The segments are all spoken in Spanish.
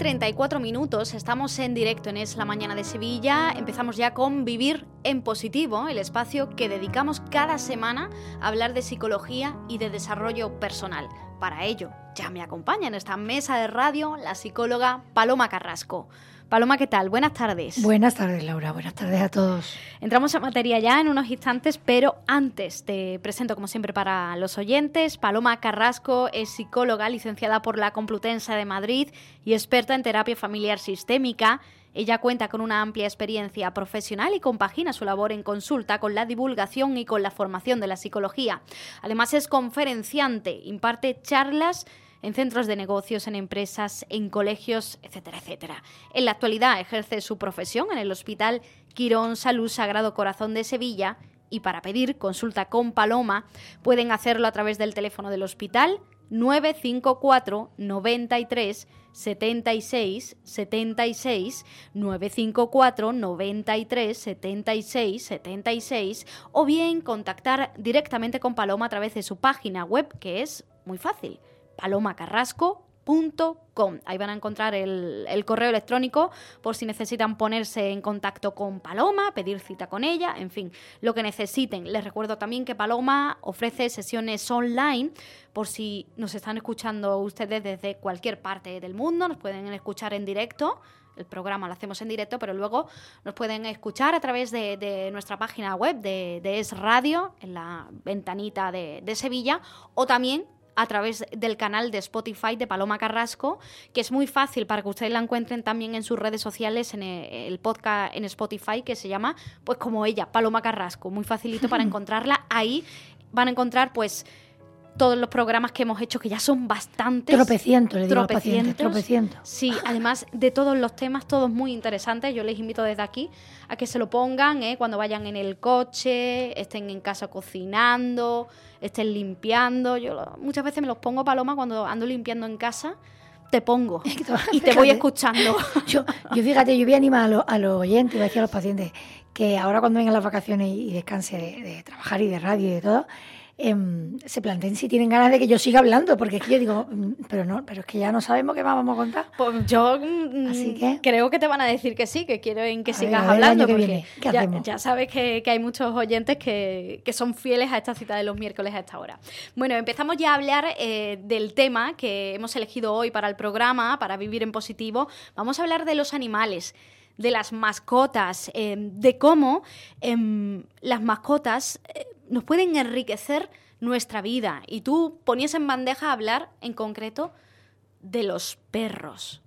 34 minutos, estamos en directo en Es la Mañana de Sevilla. Empezamos ya con Vivir en Positivo, el espacio que dedicamos cada semana a hablar de psicología y de desarrollo personal. Para ello, ya me acompaña en esta mesa de radio la psicóloga Paloma Carrasco. Paloma, ¿qué tal? Buenas tardes. Buenas tardes, Laura. Buenas tardes a todos. Entramos en materia ya en unos instantes, pero antes te presento, como siempre, para los oyentes. Paloma Carrasco es psicóloga, licenciada por la Complutense de Madrid y experta en terapia familiar sistémica. Ella cuenta con una amplia experiencia profesional y compagina su labor en consulta con la divulgación y con la formación de la psicología. Además es conferenciante, imparte charlas en centros de negocios, en empresas, en colegios, etcétera, etcétera. En la actualidad ejerce su profesión en el Hospital Quirón Salud Sagrado Corazón de Sevilla y para pedir consulta con Paloma pueden hacerlo a través del teléfono del hospital 954 93 76 76 954 93 76 76 o bien contactar directamente con Paloma a través de su página web que es muy fácil palomacarrasco.com. Ahí van a encontrar el, correo electrónico por si necesitan ponerse en contacto con Paloma, pedir cita con ella, en fin, lo que necesiten. Les recuerdo también que Paloma ofrece sesiones online por si nos están escuchando ustedes desde cualquier parte del mundo, nos pueden escuchar en directo. El programa lo hacemos en directo, pero luego nos pueden escuchar a través de, nuestra página web de, Es Radio, en la ventanita de, de Sevilla, o también a través del canal de Spotify de Paloma Carrasco, que es muy fácil para que ustedes la encuentren también en sus redes sociales, en el podcast en Spotify, que se llama, pues como ella, Paloma Carrasco. Muy facilito para encontrarla. Ahí van a encontrar, pues, todos los programas que hemos hecho, que ya son bastantes. Tropecientos, le digo tropecientos. tropecientos. Sí, además de todos los temas, todos muy interesantes. Yo les invito desde aquí a que se lo pongan ¿eh? cuando vayan en el coche, estén en casa cocinando, estén limpiando. Yo muchas veces me los pongo, Paloma, cuando ando limpiando en casa te pongo y te voy escuchando. Yo, yo fíjate, yo voy a animar a los, oyentes, voy a decir a los pacientes que ahora cuando vengan las vacaciones y, descanse de, trabajar y de radio y de todo, Em, se planteen si tienen ganas de que yo siga hablando, porque es que yo digo, mm, pero no, pero es que ya no sabemos qué más vamos a contar. Pues yo mm, Así que, creo que te van a decir que sí, que quieren que sigas hablando, porque ya, sabes que, hay muchos oyentes que, son fieles a esta cita de los miércoles a esta hora. Bueno, empezamos ya a hablar eh, del tema que hemos elegido hoy para el programa, para vivir en positivo. Vamos a hablar de los animales de las mascotas, em, de cómo em, las mascotas eh, nos pueden enriquecer nuestra vida. Y tú ponías en bandeja hablar en concreto de los perros.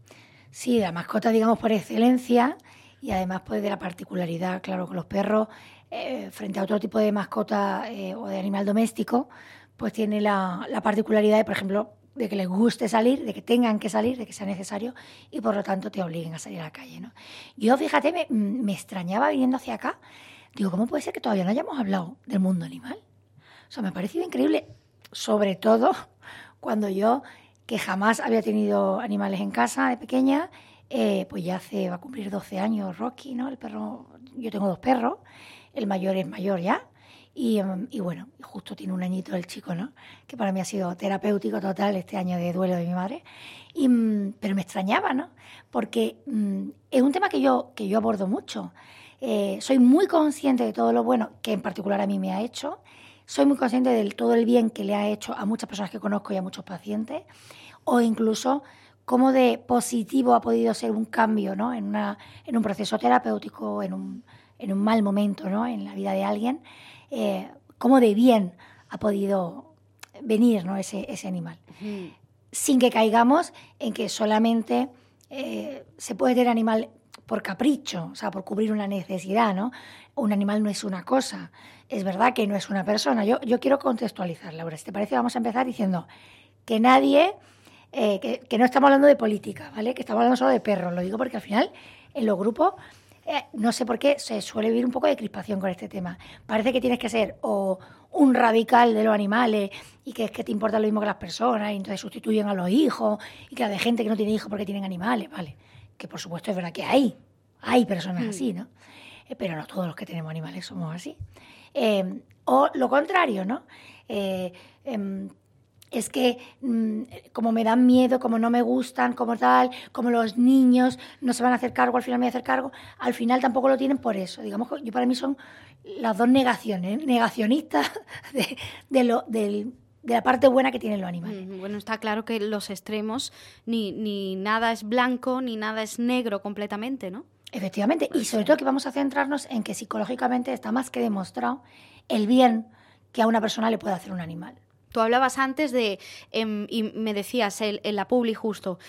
Sí, la mascota, digamos, por excelencia y además pues de la particularidad, claro, con los perros, eh, frente a otro tipo de mascota eh, o de animal doméstico, pues tiene la, particularidad de, por ejemplo, de que les guste salir, de que tengan que salir, de que sea necesario y por lo tanto te obliguen a salir a la calle. ¿no? Yo, fíjate, me, me extrañaba viniendo hacia acá Digo, ¿cómo puede ser que todavía no hayamos hablado del mundo animal? O sea, me ha parecido increíble, sobre todo cuando yo, que jamás había tenido animales en casa de pequeña, eh, pues ya hace, va a cumplir 12 años Rocky, ¿no? El perro, yo tengo dos perros, el mayor es mayor ya, y, em, y, bueno, justo tiene un añito el chico, ¿no? Que para mí ha sido terapéutico total este año de duelo de mi madre. Y, mm, pero me extrañaba, ¿no? Porque mm, es un tema que yo, que yo abordo mucho. Eh, soy muy consciente de todo lo bueno que en particular a mí me ha hecho. Soy muy consciente de todo el bien que le ha hecho a muchas personas que conozco y a muchos pacientes. O incluso cómo de positivo ha podido ser un cambio ¿no? en, una, en un proceso terapéutico, en un, en un mal momento ¿no? en la vida de alguien. Eh, cómo de bien ha podido venir ¿no? ese, ese animal. Sin que caigamos en que solamente eh, se puede tener animal por capricho, o sea, por cubrir una necesidad, ¿no? Un animal no es una cosa, es verdad que no es una persona. Yo, yo quiero contextualizar, Laura, si te parece, vamos a empezar diciendo que nadie eh, que, no estamos hablando de política, ¿vale? Que estamos hablando solo de perros. Lo digo porque al final en los grupos eh, no sé por qué se suele vivir un poco de crispación con este tema. Parece que tienes que ser o un radical de los animales y que es que te importa lo mismo que las personas y entonces sustituyen a los hijos y que hay gente que no tiene hijos porque tienen animales, ¿vale? Que por supuesto es verdad que hay, hay personas mm. así, ¿no? Eh, pero no todos los que tenemos animales somos así. Eh, o lo contrario, ¿no? Em, es que mm, como me dan miedo, como no me gustan, como tal, como los niños no se van a hacer cargo, al final me voy a hacer cargo, al final tampoco lo tienen por eso. Digamos que yo para mí son las dos negaciones, negacionistas de, lo, de la parte buena que tienen los animales. Bueno, está claro que los extremos, ni, ni nada es blanco, ni nada es negro completamente, ¿no? Efectivamente, y sobre todo que vamos a centrarnos en que psicológicamente está más que demostrado el bien que a una persona le puede hacer un animal. Tú hablabas antes de, em, y me decías en, la publi justo,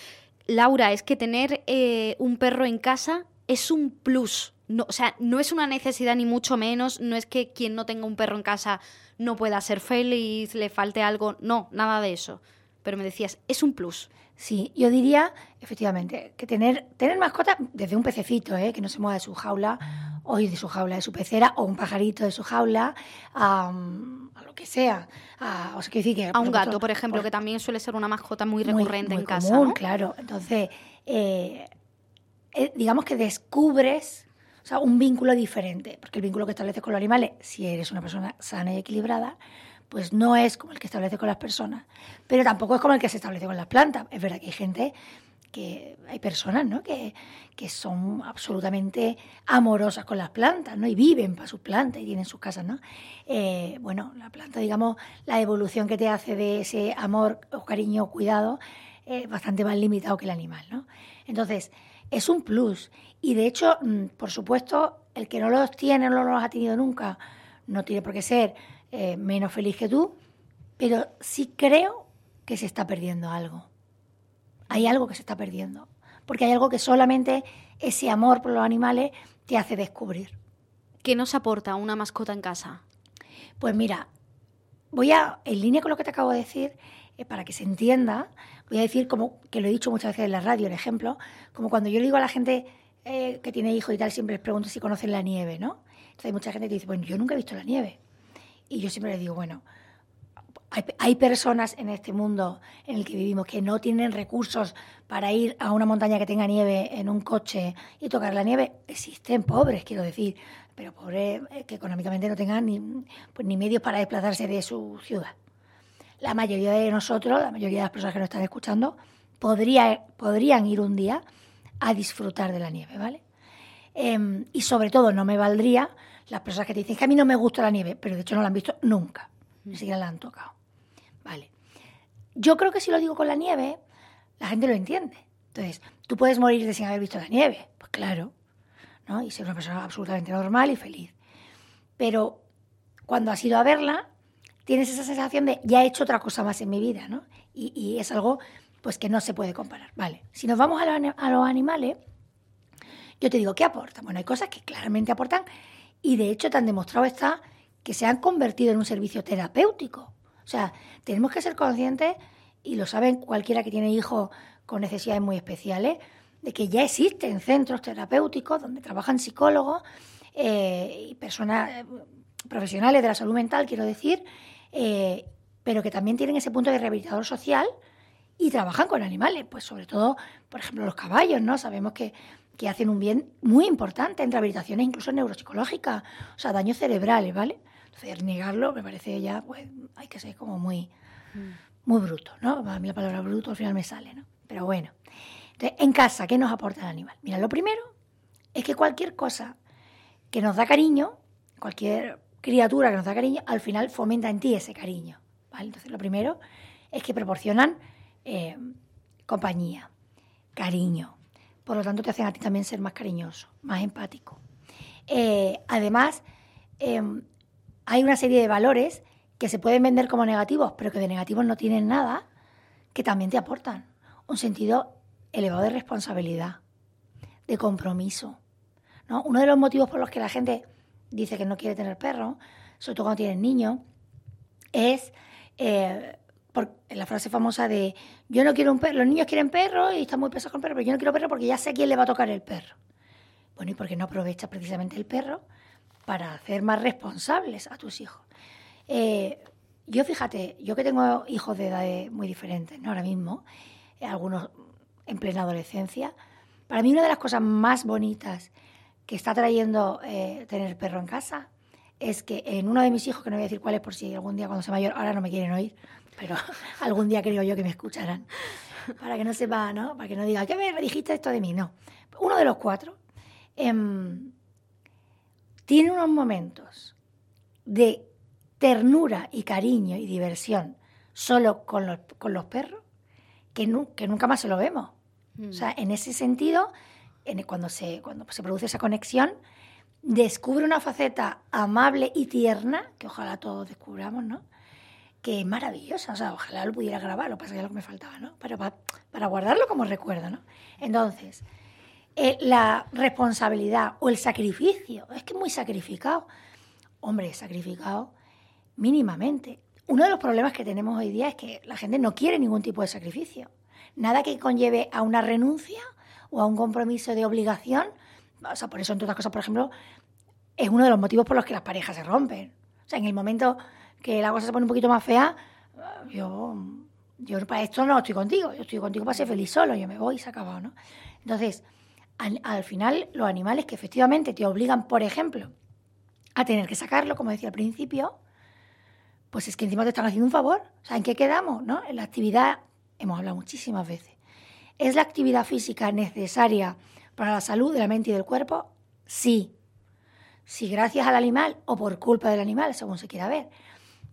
Laura, es que tener eh, un perro en casa es un plus. No, o sea, no es una necesidad ni mucho menos, no es que quien no tenga un perro en casa no pueda ser feliz, le falte algo, no, nada de eso. Pero me decías, es un plus. Sí, yo diría, efectivamente, que tener, tener mascota desde un pececito, ¿eh? que no se mueva de su jaula, o de su jaula, de su pecera, o un pajarito de su jaula, a, lo que sea. A, o sea, decir que, a un gato, por ejemplo, que también suele ser una mascota muy recurrente en casa. ¿no? Claro, entonces, eh, eh, digamos que descubres un vínculo diferente, porque el vínculo que estableces con los animales, si eres una persona sana y equilibrada, pues no es como el que establece con las personas, pero tampoco es como el que se establece con las plantas. Es verdad que hay gente, que hay personas ¿no? que, que son absolutamente amorosas con las plantas ¿no? y viven para sus plantas y tienen sus casas. ¿no? Eh, bueno, la planta, digamos, la evolución que te hace de ese amor o cariño cuidado es bastante más limitado que el animal. ¿no? Entonces, es un plus. Y de hecho, mm, por supuesto, el que no los tiene, no los ha tenido nunca, no tiene por qué ser eh, menos feliz que tú, pero sí creo que se está perdiendo algo. Hay algo que se está perdiendo, porque hay algo que solamente ese amor por los animales te hace descubrir. ¿Qué nos aporta una mascota en casa? Pues mira, voy a, en línea con lo que te acabo de decir, eh, para que se entienda, voy a decir, como que lo he dicho muchas veces en la radio, el ejemplo, como cuando yo le digo a la gente eh, que tiene hijos y tal, siempre les pregunto si conocen la nieve, ¿no? Entonces hay mucha gente que dice, bueno, yo nunca he visto la nieve. Y yo siempre le digo, bueno, hay, personas en este mundo en el que vivimos que no tienen recursos para ir a una montaña que tenga nieve en un coche y tocar la nieve. Existen pobres, quiero decir, pero pobres eh, que económicamente no tengan ni, pues, ni medios para desplazarse de su ciudad. La mayoría de nosotros, la mayoría de las personas que nos están escuchando, podría, podrían ir un día a disfrutar de la nieve, ¿vale? Em, y sobre todo no me valdría las personas que te dicen que a mí no me gusta la nieve, pero de hecho no la han visto nunca, ni siquiera la han tocado. Vale. Yo creo que si lo digo con la nieve, la gente lo entiende. Entonces, tú puedes morirte sin haber visto la nieve, pues claro, ¿no? Y ser una persona absolutamente normal y feliz. Pero cuando has ido a verla, tienes esa sensación de ya he hecho otra cosa más en mi vida, ¿no? Y, es algo pues que no se puede comparar. Vale. Si nos vamos a, los animales, yo te digo, ¿qué aportan? Bueno, hay cosas que claramente aportan y de hecho tan demostrado está que se han convertido en un servicio terapéutico. O sea, tenemos que ser conscientes, y lo saben cualquiera que tiene hijos con necesidades muy especiales, de que ya existen centros terapéuticos donde trabajan psicólogos eh, y personas eh, profesionales de la salud mental, quiero decir, eh, pero que también tienen ese punto de rehabilitador social y trabajan con animales, pues sobre todo, por ejemplo, los caballos, ¿no? Sabemos que que hacen un bien muy importante en rehabilitaciones incluso neuropsicológicas, o sea, daños cerebrales, ¿vale? Entonces, negarlo me parece ya, pues, hay que ser como muy, mm. muy bruto, ¿no? A mí la palabra bruto al final me sale, ¿no? Pero bueno. Entonces, en casa, ¿qué nos aporta el animal? Mira, lo primero es que cualquier cosa que nos da cariño, cualquier criatura que nos da cariño, al final fomenta en ti ese cariño. Entonces, lo primero es que proporcionan eh, compañía, cariño, por lo tanto te hacen a ti también ser más cariñoso, más empático. Eh, además, em, hay una serie de valores que se pueden vender como negativos, pero que de negativos no tienen nada, que también te aportan un sentido elevado de responsabilidad, de compromiso. ¿no? Uno de los motivos por los que la gente dice que no quiere tener perro, sobre todo cuando tienen niños, es eh, por la frase famosa de yo no quiero un perro, los niños quieren perro y están muy pesados con perro, pero yo no quiero perro porque ya sé quién le va a tocar el perro. Bueno, ¿y por qué no aprovechas precisamente el perro para hacer más responsables a tus hijos? Eh, yo fíjate, yo que tengo hijos de edades muy diferentes. Ahora mismo, eh, algunos en plena adolescencia, para mí una de las cosas más bonitas que está trayendo eh, tener perro en casa es que en uno de mis hijos, que no voy a decir cuál es por si algún día cuando sea mayor, ahora no me quieren oír, pero algún día creo yo que me escucharán, para que no sepa, ¿no? Para que no diga, ¿qué me dijiste esto de mí? No. Uno de los cuatro em, tiene unos momentos de ternura y cariño y diversión solo con los, con los perros que, que nunca más se lo vemos. O sea, en ese sentido, cuando, se, cuando se produce esa conexión, descubre una faceta amable y tierna, que ojalá todos descubramos, ¿no? Que es maravillosa, o sea, ojalá lo pudiera grabar, lo que pasa que es lo que me faltaba, ¿no? Pero para, para guardarlo como recuerdo, ¿no? Entonces, eh, la responsabilidad o el sacrificio, es que muy sacrificado. Hombre, sacrificado mínimamente. Uno de los problemas que tenemos hoy día es que la gente no quiere ningún tipo de sacrificio. Nada que conlleve a una renuncia o a un compromiso de obligación. O sea, por eso, entre otras cosas, por ejemplo, es uno de los motivos por los que las parejas se rompen. O sea, en el momento que la cosa se pone un poquito más fea, yo, yo para esto no estoy contigo. Yo estoy contigo para ser feliz solo. Yo me voy y se acabado, ¿no? Entonces, al, al final, los animales que efectivamente te obligan, por ejemplo, a tener que sacarlo, como decía al principio, pues es que encima te están haciendo un favor. O sea, ¿en qué quedamos? ¿no? En la actividad hemos hablado muchísimas veces. ¿Es la actividad física necesaria para la salud de la mente y del cuerpo? Sí. Si gracias al animal o por culpa del animal, según se quiera ver,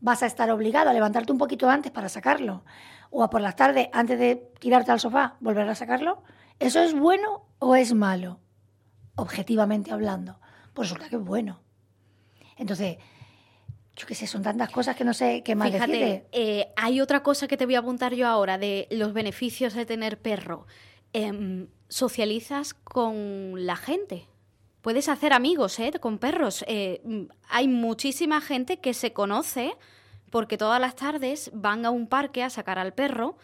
vas a estar obligado a levantarte un poquito antes para sacarlo, o a por las tardes, antes de tirarte al sofá, volver a sacarlo, ¿eso es bueno o es malo? Objetivamente hablando. Pues resulta que es bueno. Entonces, yo qué sé, son tantas cosas que no sé qué más Fíjate, eh, hay otra cosa que te voy a apuntar yo ahora de los beneficios de tener perro. Em, socializas con la gente. Puedes hacer amigos ¿eh? con perros. Eh, hay muchísima gente que se conoce porque todas las tardes van a un parque a sacar al perro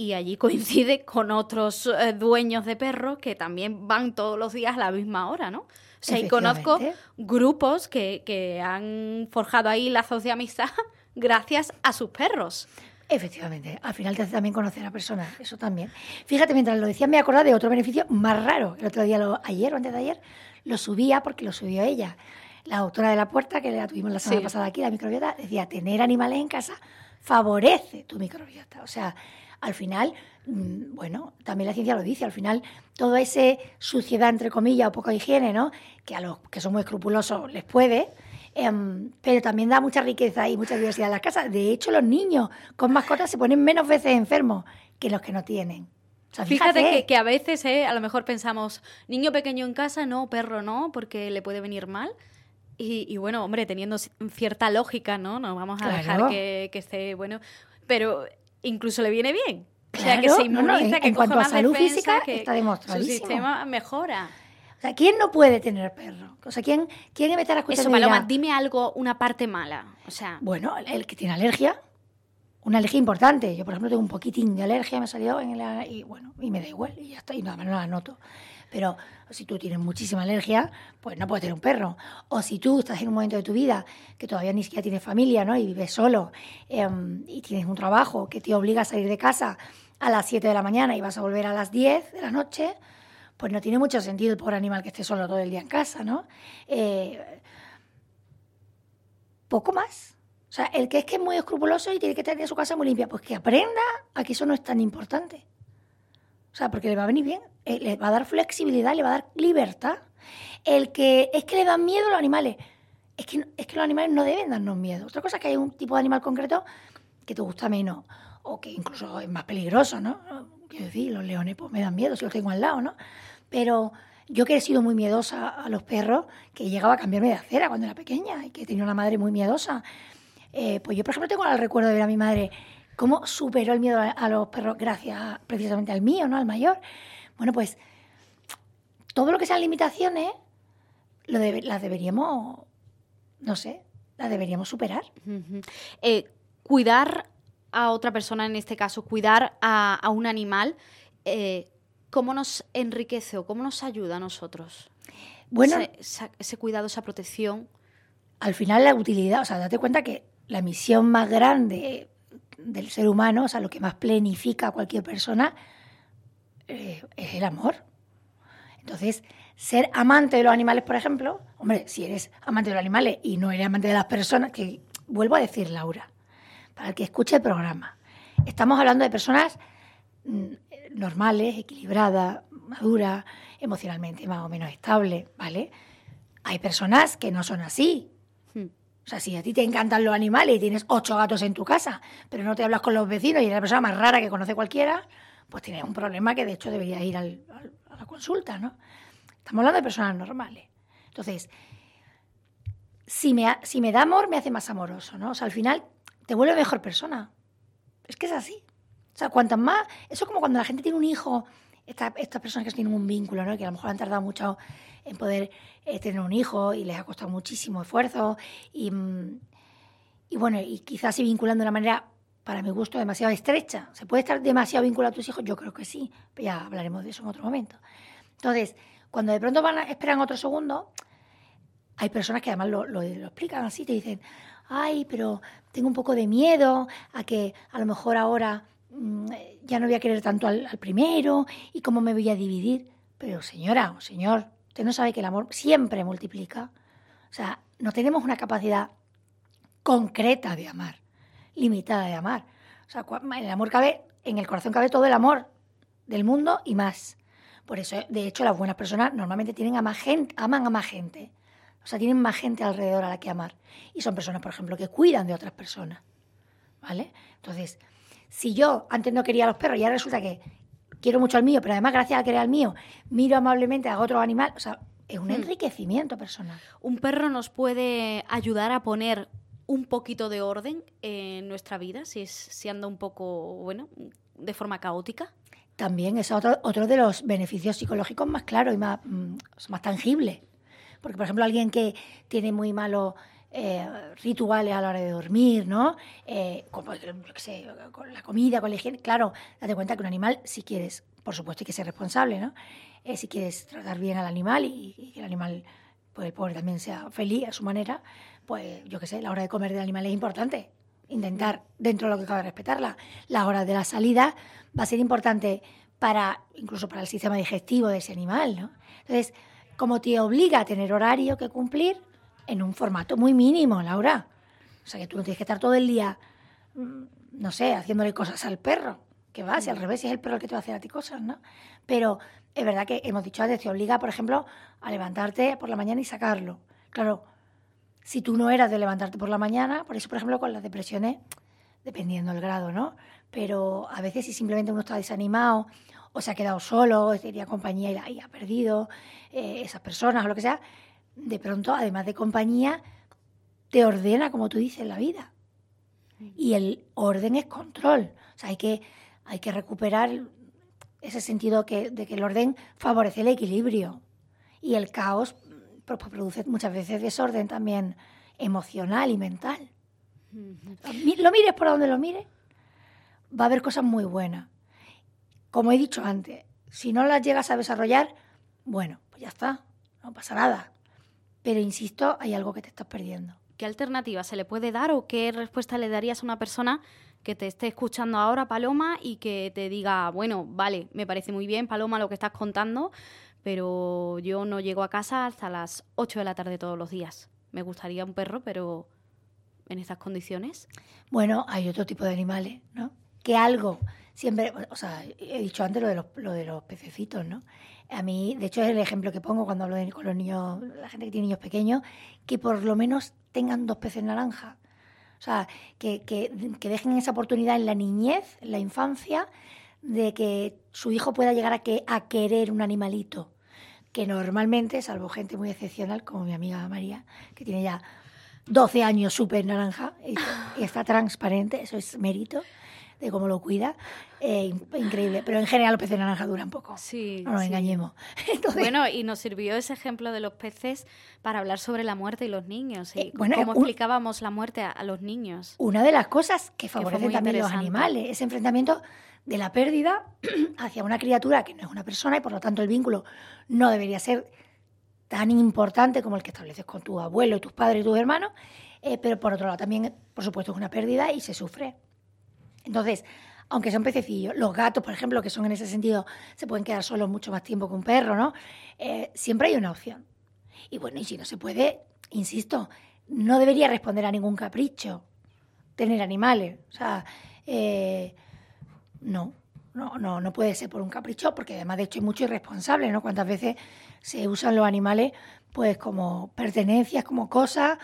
y allí coincide con otros eh, dueños de perros que también van todos los días a la misma hora, ¿no? O sea, y conozco grupos que, que han forjado ahí lazos de amistad gracias a sus perros. Efectivamente, al final te hace también conocer a la persona, eso también. Fíjate, mientras lo decía me acordaba de otro beneficio más raro. El otro día, lo, ayer o antes de ayer, lo subía porque lo subió ella. La doctora de la puerta, que la tuvimos la semana pasada aquí, la microbiota, decía, tener animales en casa favorece tu microbiota. O sea, al final, mm, bueno, también la ciencia lo dice, al final toda esa suciedad, entre comillas, o poca higiene, ¿no? Que a los que son muy escrupulosos les puede, em, pero también da mucha riqueza y mucha diversidad en las casas. De hecho, los niños con mascotas se ponen menos veces enfermos que los que no tienen. fíjate, que, a veces, eh, a lo mejor pensamos, niño pequeño en casa, no, perro no, porque le puede venir mal. Y, bueno, hombre, teniendo cierta lógica, ¿no? No vamos a dejar que, que esté, bueno, pero incluso le viene bien. o sea, que se inmuniza, en, cuanto a salud física, está demostrado. Su sistema mejora. O sea, ¿quién no puede tener perro? O sea, ¿quién, quién meter a Eso, Paloma, dime algo, una parte mala. O sea... Bueno, el que tiene alergia, una alergia importante. Yo, por ejemplo, tengo un poquitín de alergia, me salió en el, y bueno, y me da igual, y ya está, y nada más no la noto. Pero si tú tienes muchísima alergia, pues no puedes tener un perro. O si tú estás en un momento de tu vida que todavía ni siquiera tienes familia, ¿no? Y vives solo em, y tienes un trabajo que te obliga a salir de casa a las 7 de la mañana y vas a volver a las 10 de la noche, pues no tiene mucho sentido el pobre animal que esté solo todo el día en casa, ¿no? Eh, poco más. O sea, el que es que es muy escrupuloso y tiene que tener su casa muy limpia, pues que aprenda a que eso no es tan importante. O sea, porque le va a venir bien, eh, le va a dar flexibilidad, le va a dar libertad. El que es que le dan miedo a los animales. Es que, es que los animales no deben darnos miedo. Otra cosa es que hay un tipo de animal concreto que te gusta menos o que incluso es más peligroso, ¿no? Quiero decir, los leones pues me dan miedo si los tengo al lado, ¿no? Pero yo que he sido muy miedosa a los perros, que llegaba a cambiarme de acera cuando era pequeña y que tenía una madre muy miedosa, eh, pues yo, por ejemplo, tengo el recuerdo de ver a mi madre cómo superó el miedo a, los perros gracias precisamente al mío, ¿no? Al mayor. Bueno, pues todo lo que sean limitaciones lo las deberíamos, no sé, las deberíamos superar. Eh, cuidar a otra persona, en este caso, cuidar a, un animal, eh, ¿cómo nos enriquece o cómo nos ayuda a nosotros? Bueno, ese, cuidado, esa protección. Al final la utilidad, o sea, date cuenta que la misión más grande del ser humano, o sea, lo que más plenifica a cualquier persona, eh, es el amor. Entonces, ser amante de los animales, por ejemplo, hombre, si eres amante de los animales y no eres amante de las personas, que vuelvo a decir, Laura, para el que escuche el programa, estamos hablando de personas mm, normales, equilibradas, maduras, emocionalmente más o menos estables, ¿vale? Hay personas que no son así. O sea, si a ti te encantan los animales y tienes ocho gatos en tu casa, pero no te hablas con los vecinos y eres la persona más rara que conoce cualquiera, pues tienes un problema que de hecho debería ir a la consulta, ¿no? Estamos hablando de personas normales. Entonces, si me, si me da amor, me hace más amoroso, ¿no? O sea, al final te vuelve mejor persona. Es que es así. O sea, cuantas más... Eso es como cuando la gente tiene un hijo, estas personas que tienen un vínculo, ¿no? Que a lo mejor han tardado mucho en poder eh, tener un hijo y les ha costado muchísimo esfuerzo y, mm, bueno, y quizás se vinculan de una manera para mi gusto, demasiado estrecha. ¿Se puede estar demasiado vinculado a tus hijos? Yo creo que sí, pero ya hablaremos de eso en otro momento. Entonces, cuando de pronto van a, esperan otro segundo, hay personas que además lo, lo, explican así, te dicen, ay, pero tengo un poco de miedo a que a lo mejor ahora ya no voy a querer tanto al, al, primero y cómo me voy a dividir. Pero señora o señor, usted no sabe que el amor siempre multiplica. O sea, no tenemos una capacidad concreta de amar limitada de amar. O sea, el amor cabe, en el corazón cabe todo el amor del mundo y más. Por eso, de hecho, las buenas personas normalmente tienen a más gente, aman a más gente. O sea, tienen más gente alrededor a la que amar. Y son personas, por ejemplo, que cuidan de otras personas. ¿Vale? Entonces, si yo antes no quería a los perros y ahora resulta que quiero mucho al mío, pero además gracias a querer al mío, miro amablemente a otro animal, o sea, es un hmm. enriquecimiento personal. Un perro nos puede ayudar a poner un poquito de orden en nuestra vida, si, es, si anda un poco, bueno, de forma caótica? También es otro, otro de los beneficios psicológicos más claros y más, mm, más tangibles. Porque, por ejemplo, alguien que tiene muy malos eh, rituales a la hora de dormir, ¿no? Eh, con, con la comida, con la higiene. Claro, date cuenta que un animal, si quieres, por supuesto hay que ser responsable, ¿no? Eh, si quieres tratar bien al animal y, y que el animal, pues el pobre también sea feliz a su manera, pues yo qué sé, la hora de comer del animal es importante. Intentar, dentro de lo que cabe, respetarla. La hora de la salida va a ser importante para, incluso para el sistema digestivo de ese animal, ¿no? Entonces, como te obliga a tener horario que cumplir en un formato muy mínimo, Laura. O sea, que tú no tienes que estar todo el día, mm, no sé, haciéndole cosas al perro. Que va, si al revés, es el perro el que te va a hacer a ti cosas, ¿no? Pero es verdad que hemos dicho antes, te obliga, por ejemplo, a levantarte por la mañana y sacarlo. Claro, si tú no eras de levantarte por la mañana, por eso, por ejemplo, con las depresiones, dependiendo del grado, ¿no? Pero a veces si simplemente uno está desanimado o se ha quedado solo, tenía compañía y, ha perdido eh, esas personas o lo que sea, de pronto, además de compañía, te ordena, como tú dices, la vida. Y el orden es control. O sea, hay que, hay que recuperar ese sentido que, de que el orden favorece el equilibrio. Y el caos pues produce muchas veces desorden también emocional y mental. Lo mires por donde lo mires, va a haber cosas muy buenas. Como he dicho antes, si no las llegas a desarrollar, bueno, pues ya está, no pasa nada. Pero insisto, hay algo que te estás perdiendo. ¿Qué alternativa se le puede dar o qué respuesta le darías a una persona que te esté escuchando ahora, Paloma, y que te diga, bueno, vale, me parece muy bien, Paloma, lo que estás contando, pero yo no llego a casa hasta las 8 de la tarde todos los días. Me gustaría un perro, pero en estas condiciones. Bueno, hay otro tipo de animales, ¿no? Que algo, siempre, o sea, he dicho antes lo de los, lo de los pececitos, ¿no? A mí, de hecho, es el ejemplo que pongo cuando hablo con los niños, la gente que tiene niños pequeños, que por lo menos tengan dos peces naranja. O sea, que, que, que dejen esa oportunidad en la niñez, en la infancia, de que su hijo pueda llegar a, que, a querer un animalito, que normalmente, salvo gente muy excepcional como mi amiga María, que tiene ya 12 años súper naranja y, está transparente, eso es mérito. De cómo lo cuida. Eh, increíble. Pero en general los peces de naranja duran poco. Sí. No nos sí. engañemos. Entonces, Bueno, y nos sirvió ese ejemplo de los peces para hablar sobre la muerte y los niños. Y Eh, bueno, cómo un- explicábamos la muerte a, a los niños. una de las cosas que favorecen muy también los animales, ese enfrentamiento de la pérdida hacia una criatura que no es una persona y por lo tanto el vínculo no debería ser tan importante como el que estableces con tu abuelo, tus padres y tus hermanos, eh, pero por otro lado también, por supuesto, es una pérdida y se sufre. Entonces, aunque son pececillos, los gatos, por ejemplo, que son en ese sentido, se pueden quedar solos mucho más tiempo que un perro, ¿no? Eh, siempre hay una opción. Y bueno, y si no se puede, insisto, no debería responder a ningún capricho tener animales. O sea, eh, no, no, no, no puede ser por un capricho, porque además de hecho hay mucho irresponsable, ¿no? Cuántas veces se usan los animales pues como pertenencias, como cosas,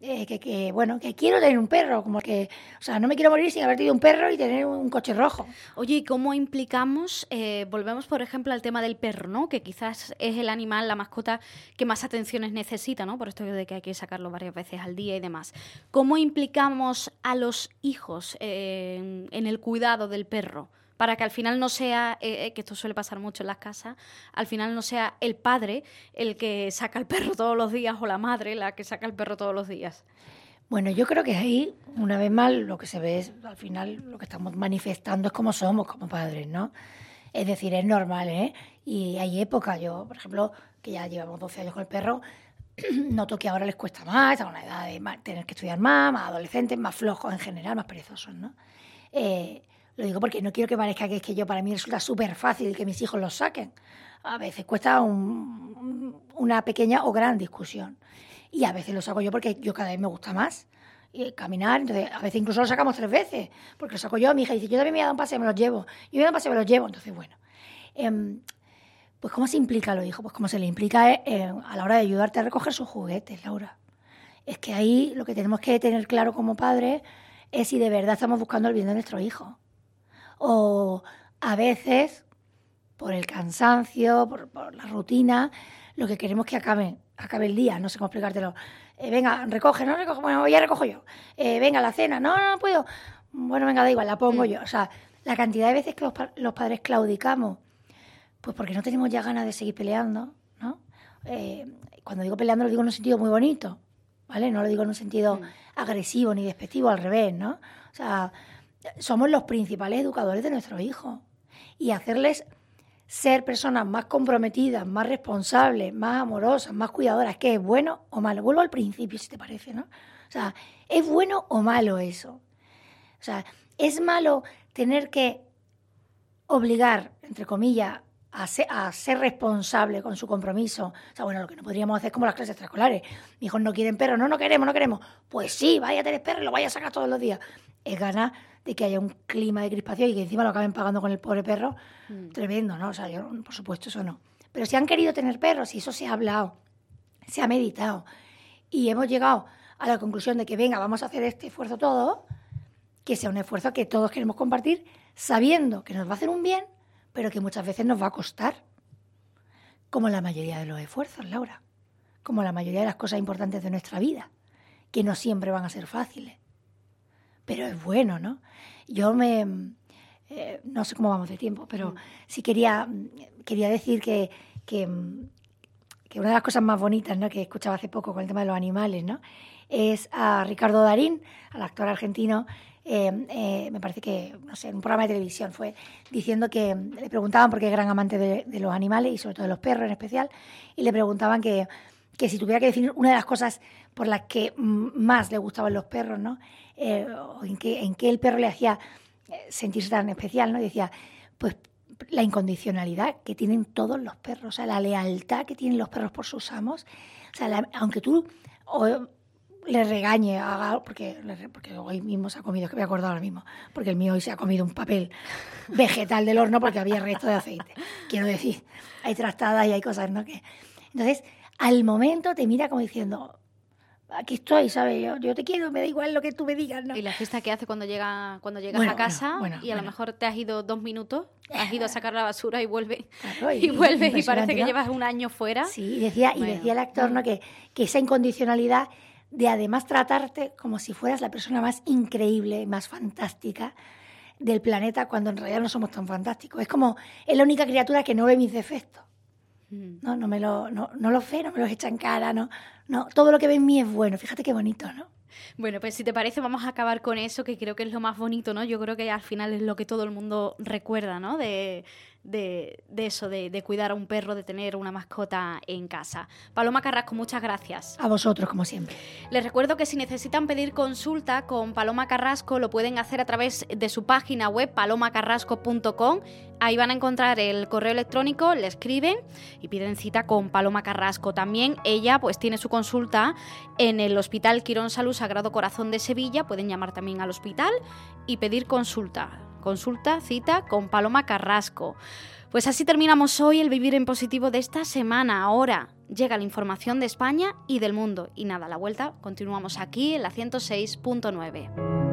eh, que, que, bueno, que quiero tener un perro, como que, o sea, no me quiero morir sin haber tenido un perro y tener un coche rojo. Oye, ¿y cómo implicamos? eh, volvemos, por ejemplo, al tema del perro, ¿no? Que quizás es el animal, la mascota que más atenciones necesita, ¿no? Por esto de que hay que sacarlo varias veces al día y demás. ¿Cómo implicamos a los hijos eh, en, el cuidado del perro? Para que al final no sea, eh, eh, que esto suele pasar mucho en las casas, al final no sea el padre el que saca el perro todos los días o la madre la que saca el perro todos los días. Bueno, yo creo que ahí, una vez más, lo que se ve es, al final, lo que estamos manifestando es cómo somos como padres, ¿no? Es decir, es normal, ¿eh? Y hay épocas, yo, por ejemplo, que ya llevamos 12 años con el perro, noto que ahora les cuesta más, a una edad de tener que estudiar más, más adolescentes, más flojos en general, más perezosos, ¿no? Eh, lo digo porque no quiero que parezca que es que yo, para mí resulta súper fácil que mis hijos los saquen. A veces cuesta un- un- una pequeña o gran discusión. Y a veces lo saco yo porque yo cada vez me gusta más eh, caminar. Entonces, a veces incluso lo sacamos tres veces. Porque lo saco yo, mi hija dice, yo también me voy a dar un paseo, me los llevo. Yo me voy a dar un paseo, me los llevo. Entonces, bueno. em, pues, ¿cómo se implica a los hijos? Pues, como se le implica eh, a la hora de ayudarte a recoger sus juguetes, Laura. Es que ahí lo que tenemos que tener claro como padres es si de verdad estamos buscando el bien de nuestro hijo. O a veces, por el cansancio, por, por la rutina, lo que queremos que acabe, acabe el día, no sé cómo explicártelo. Eh, venga, recoge, no recoge, bueno, ya recojo yo. Eh, venga, la cena, no, no, no puedo. Bueno, venga, da igual, la pongo yo. O sea, la cantidad de veces que los, pa- los padres claudicamos, pues porque no tenemos ya ganas de seguir peleando, ¿no? Eh, cuando digo peleando lo digo en un sentido muy bonito, ¿vale? No lo digo en un sentido agresivo ni despectivo, al revés, ¿no? O sea, somos los principales educadores de nuestros hijos y hacerles ser personas más comprometidas, más responsables, más amorosas, más cuidadoras, que es bueno o malo. Vuelvo al principio, si te parece, ¿no? O sea, ¿es bueno o malo eso? O sea, ¿es malo tener que obligar, entre comillas, a ser, a ser responsable con su compromiso? O sea, bueno, lo que no podríamos hacer es como las clases extraescolares. Mis hijos no quieren perro, no, no queremos, no queremos. Pues sí, vaya a tener perro lo vaya a sacar todos los días. Es ganas de que haya un clima de crispación y que encima lo acaben pagando con el pobre perro. Tremendo, ¿no? O sea, yo, por supuesto, eso no. Pero si han querido tener perros, y eso se ha hablado, se ha meditado, y hemos llegado a la conclusión de que, venga, vamos a hacer este esfuerzo todos, que sea un esfuerzo que todos queremos compartir, sabiendo que nos va a hacer un bien, pero que muchas veces nos va a costar. Como la mayoría de los esfuerzos, Laura. Como la mayoría de las cosas importantes de nuestra vida, que no siempre van a ser fáciles. Pero es bueno, ¿no? Yo me. eh, no sé cómo vamos de tiempo, pero sí quería, quería decir que, que, que una de las cosas más bonitas ¿no? que escuchaba hace poco con el tema de los animales, ¿no? es a Ricardo Darín, al actor argentino, eh, eh, me parece que, no sé, en un programa de televisión fue diciendo que le preguntaban, porque es gran amante de, de los animales y sobre todo de los perros en especial, y le preguntaban que, que si tuviera que definir una de las cosas por las que mm, más le gustaban los perros, ¿no? Eh, o en qué en qué el perro le hacía eh, sentirse tan especial, ¿no? Y decía, pues la incondicionalidad que tienen todos los perros, o sea, la lealtad que tienen los perros por sus amos. O sea, la- aunque tú o, le regañe, haga, porque, porque hoy mismo se ha comido, es que me he acordado ahora mismo, porque el mío hoy se ha comido un papel vegetal del horno porque había resto de aceite. Quiero decir, hay trastadas y hay cosas, ¿no? Que, entonces, al momento te mira como diciendo, aquí estoy, ¿sabes? Yo, yo te quiero, me da igual lo que tú me digas, ¿no? Y la fiesta que hace cuando llega cuando llegas Bueno, a casa bueno, bueno, y a lo mejor te has ido dos minutos, has ido a sacar la basura y vuelve Claro, y, vuelves y impresionante, parece que ¿no? llevas un año fuera. Sí, y decía, y decía el actor ¿no? que, que esa incondicionalidad de además tratarte como si fueras la persona más increíble, más fantástica, del planeta cuando en realidad no somos tan fantásticos. Es como, es la única criatura que no ve mis defectos. No, no me lo, no, no los ve, no me los echa en cara, no, no, todo lo que ve en mí es bueno. Fíjate qué bonito, ¿no? Bueno, pues si te parece, vamos a acabar con eso, que creo que es lo más bonito, ¿no? Yo creo que al final es lo que todo el mundo recuerda, ¿no? De, de, eso, de, cuidar a un perro, de tener una mascota en casa. Paloma Carrasco, muchas gracias. A vosotros, como siempre. Les recuerdo que si necesitan pedir consulta con Paloma Carrasco, lo pueden hacer a través de su página web palomacarrasco.com. Ahí van a encontrar el correo electrónico, le escriben y piden cita con Paloma Carrasco. También ella pues tiene su consulta en el Hospital Quirón Salud Sagrado Corazón de Sevilla. Pueden llamar también al hospital y pedir consulta. Consulta, cita con Paloma Carrasco. Pues así terminamos hoy el Vivir en Positivo de esta semana. Ahora llega la información de España y del mundo. Y nada, la vuelta continuamos aquí en la 106.9.